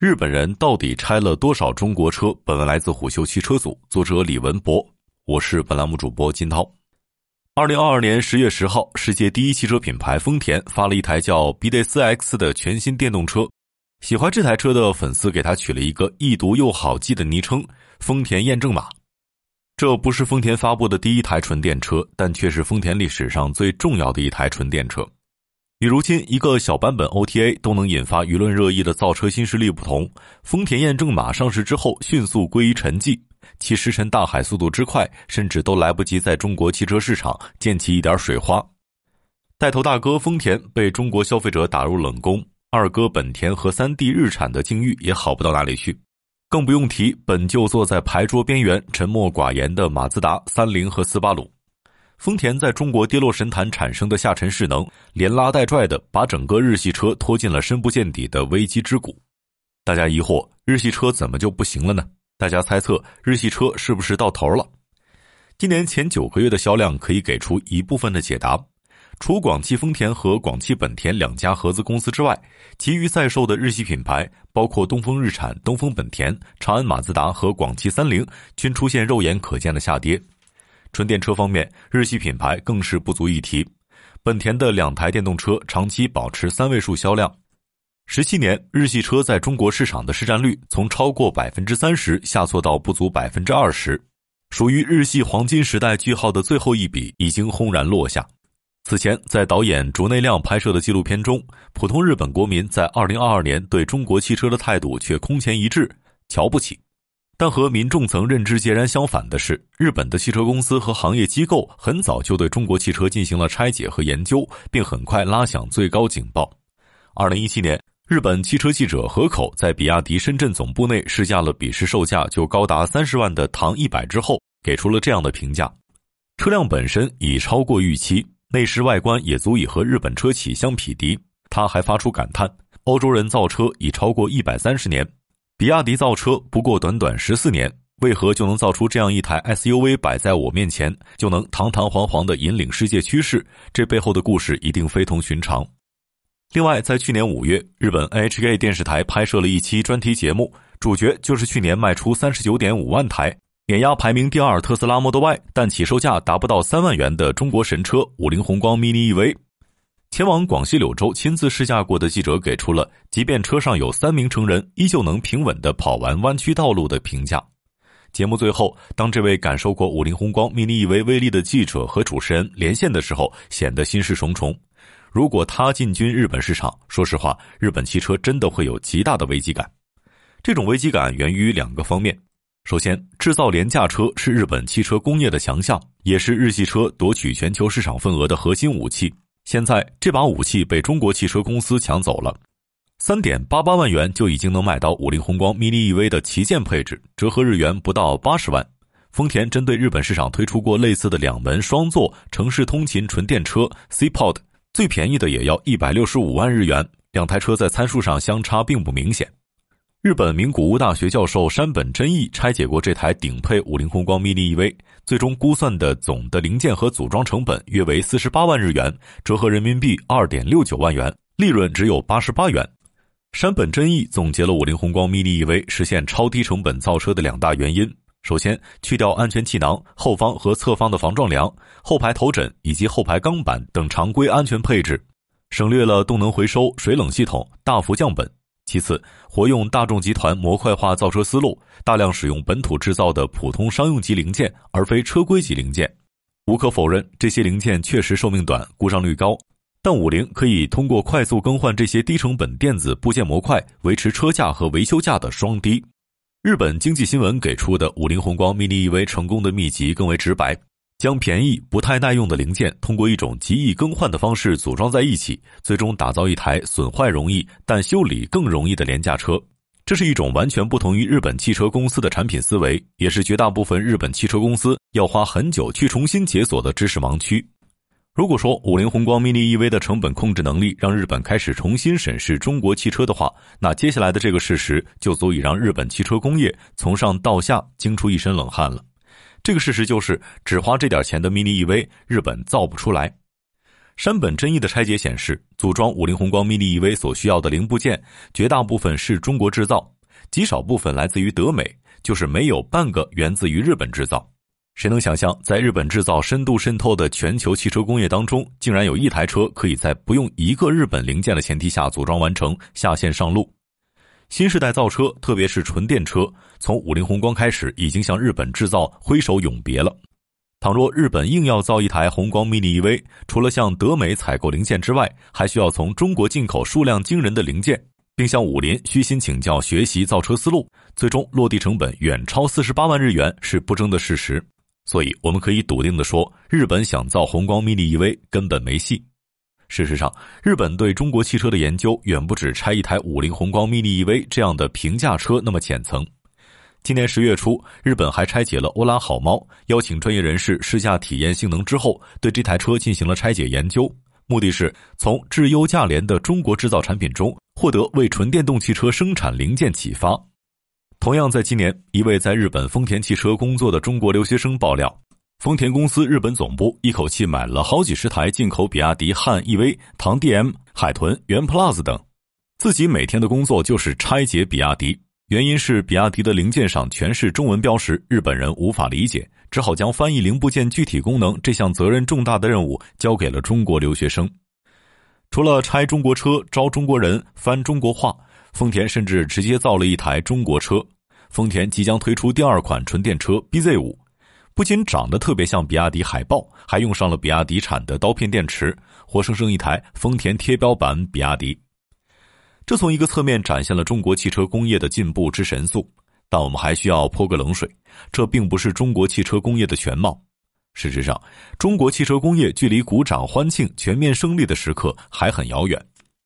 日本人到底拆了多少中国车？本文来自虎嗅汽车组，作者李文博，我是本栏目主播金涛。二零二二年十月十号，世界第一汽车品牌丰田发了一台叫 BD 四 X 的全新电动车。喜欢这台车的粉丝给它取了一个易读又好记的昵称“丰田验证码”。这不是丰田发布的第一台纯电车，但却是丰田历史上最重要的一台纯电车。与如今一个小版本 OTA 都能引发舆论热议的造车新势力不同，丰田验证码上市之后迅速归于沉寂，其石沉大海速度之快，甚至都来不及在中国汽车市场溅起一点水花。带头大哥丰田被中国消费者打入冷宫，二哥本田和三弟日产的境遇也好不到哪里去，更不用提本就坐在牌桌边缘沉默寡言的马自达、三菱和斯巴鲁。丰田在中国跌落神坛产生的下沉势能，连拉带拽的把整个日系车拖进了深不见底的危机之谷。大家疑惑日系车怎么就不行了呢？大家猜测日系车是不是到头了？今年前九个月的销量可以给出一部分的解答。除广汽丰田和广汽本田两家合资公司之外，其余在售的日系品牌，包括东风日产、东风本田、长安马自达和广汽三菱，均出现肉眼可见的下跌。纯电车方面，日系品牌更是不足一提。本田的两台电动车长期保持三位数销量，十七年日系车在中国市场的市占率从超过百分之三十下挫到不足百分之二十，属于日系黄金时代句号的最后一笔已经轰然落下。此前，在导演竹内亮拍摄的纪录片中，普通日本国民在二零二二年对中国汽车的态度却空前一致，瞧不起。但和民众层认知截然相反的是，日本的汽车公司和行业机构很早就对中国汽车进行了拆解和研究，并很快拉响最高警报。二零一七年，日本汽车记者河口在比亚迪深圳总部内试驾了比试售价就高达三十万的唐一百之后，给出了这样的评价：车辆本身已超过预期，内饰外观也足以和日本车企相匹敌。他还发出感叹：欧洲人造车已超过一百三十年。比亚迪造车不过短短十四年，为何就能造出这样一台 SUV 摆在我面前，就能堂堂皇皇的引领世界趋势？这背后的故事一定非同寻常。另外，在去年五月，日本 NHK 电视台拍摄了一期专题节目，主角就是去年卖出三十九点五万台，碾压排名第二特斯拉 Model Y，但起售价达不到三万元的中国神车五菱宏光 mini EV。前往广西柳州亲自试驾过的记者给出了，即便车上有三名成人，依旧能平稳地跑完弯曲道路的评价。节目最后，当这位感受过五菱宏光 mini EV 威力的记者和主持人连线的时候，显得心事重重。如果他进军日本市场，说实话，日本汽车真的会有极大的危机感。这种危机感源于两个方面：首先，制造廉价车是日本汽车工业的强项，也是日系车夺取全球市场份额的核心武器。现在这把武器被中国汽车公司抢走了，三点八八万元就已经能买到五菱宏光 mini EV 的旗舰配置，折合日元不到八十万。丰田针对日本市场推出过类似的两门双座城市通勤纯电车 C-Pod，最便宜的也要一百六十五万日元，两台车在参数上相差并不明显。日本名古屋大学教授山本真义拆解过这台顶配五菱宏光 mini EV，最终估算的总的零件和组装成本约为四十八万日元，折合人民币二点六九万元，利润只有八十八元。山本真义总结了五菱宏光 mini EV 实现超低成本造车的两大原因：首先，去掉安全气囊、后方和侧方的防撞梁、后排头枕以及后排钢板等常规安全配置，省略了动能回收、水冷系统，大幅降本。其次，活用大众集团模块化造车思路，大量使用本土制造的普通商用级零件，而非车规级零件。无可否认，这些零件确实寿命短、故障率高，但五菱可以通过快速更换这些低成本电子部件模块，维持车价和维修价的双低。日本经济新闻给出的五菱宏光 mini EV 成功的秘籍更为直白。将便宜不太耐用的零件通过一种极易更换的方式组装在一起，最终打造一台损坏容易但修理更容易的廉价车。这是一种完全不同于日本汽车公司的产品思维，也是绝大部分日本汽车公司要花很久去重新解锁的知识盲区。如果说五菱宏光 mini EV 的成本控制能力让日本开始重新审视中国汽车的话，那接下来的这个事实就足以让日本汽车工业从上到下惊出一身冷汗了。这个事实就是，只花这点钱的 mini EV，日本造不出来。山本真一的拆解显示，组装五菱宏光 mini EV 所需要的零部件，绝大部分是中国制造，极少部分来自于德美，就是没有半个源自于日本制造。谁能想象，在日本制造深度渗透的全球汽车工业当中，竟然有一台车可以在不用一个日本零件的前提下组装完成、下线上路？新时代造车，特别是纯电车，从五菱宏光开始，已经向日本制造挥手永别了。倘若日本硬要造一台宏光 mini EV，除了向德美采购零件之外，还需要从中国进口数量惊人的零件，并向武林虚心请教学习造车思路，最终落地成本远超四十八万日元是不争的事实。所以，我们可以笃定地说，日本想造宏光 mini EV 根本没戏。事实上，日本对中国汽车的研究远不止拆一台五菱宏光 mini EV 这样的平价车那么浅层。今年十月初，日本还拆解了欧拉好猫，邀请专业人士试驾体验性能之后，对这台车进行了拆解研究，目的是从质优价廉的中国制造产品中获得为纯电动汽车生产零件启发。同样在今年，一位在日本丰田汽车工作的中国留学生爆料，丰田公司日本总部一口气买了好几十台进口比亚迪汉 EV、唐 DM、海豚、元 Plus 等，自己每天的工作就是拆解比亚迪。原因是比亚迪的零件上全是中文标识，日本人无法理解，只好将翻译零部件具体功能这项责任重大的任务交给了中国留学生。除了拆中国车、招中国人、翻中国话，丰田甚至直接造了一台中国车。丰田即将推出第二款纯电车 BZ 五，不仅长得特别像比亚迪海豹，还用上了比亚迪产的刀片电池，活生生一台丰田贴标版比亚迪。这从一个侧面展现了中国汽车工业的进步之神速，但我们还需要泼个冷水，这并不是中国汽车工业的全貌。事实上，中国汽车工业距离鼓掌欢庆全面胜利的时刻还很遥远。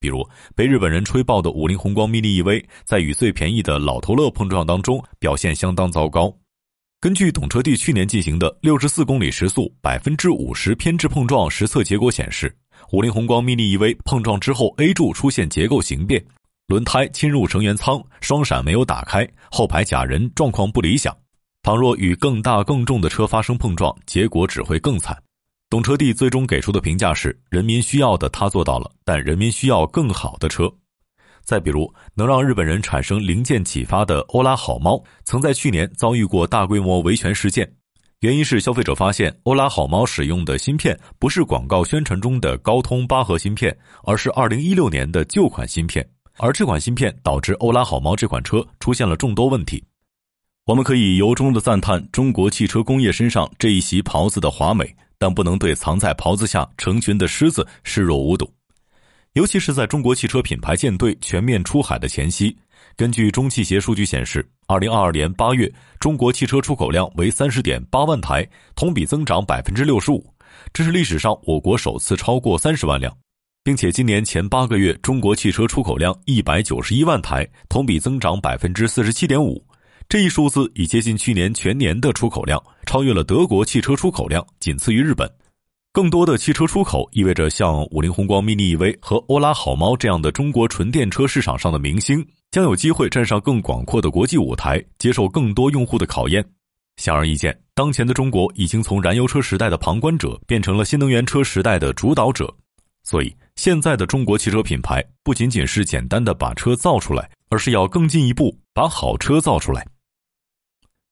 比如，被日本人吹爆的五菱宏光 mini EV，在与最便宜的老头乐碰撞当中表现相当糟糕。根据懂车帝去年进行的六十四公里时速百分之五十偏置碰撞实测结果显示。五菱宏光 mini EV 碰撞之后，A 柱出现结构形变，轮胎侵入成员舱，双闪没有打开，后排假人状况不理想。倘若与更大更重的车发生碰撞，结果只会更惨。懂车帝最终给出的评价是：人民需要的他做到了，但人民需要更好的车。再比如，能让日本人产生零件启发的欧拉好猫，曾在去年遭遇过大规模维权事件。原因是消费者发现欧拉好猫使用的芯片不是广告宣传中的高通八核芯片，而是二零一六年的旧款芯片，而这款芯片导致欧拉好猫这款车出现了众多问题。我们可以由衷的赞叹中国汽车工业身上这一袭袍子的华美，但不能对藏在袍子下成群的狮子视若无睹，尤其是在中国汽车品牌舰队全面出海的前夕。根据中汽协数据显示，二零二二年八月，中国汽车出口量为三十点八万台，同比增长百分之六十五，这是历史上我国首次超过三十万辆，并且今年前八个月，中国汽车出口量一百九十一万台，同比增长百分之四十七点五，这一数字已接近去年全年的出口量，超越了德国汽车出口量，仅次于日本。更多的汽车出口意味着像五菱宏光 mini EV 和欧拉好猫这样的中国纯电车市场上的明星。将有机会站上更广阔的国际舞台，接受更多用户的考验。显而易见，当前的中国已经从燃油车时代的旁观者变成了新能源车时代的主导者。所以，现在的中国汽车品牌不仅仅是简单的把车造出来，而是要更进一步把好车造出来。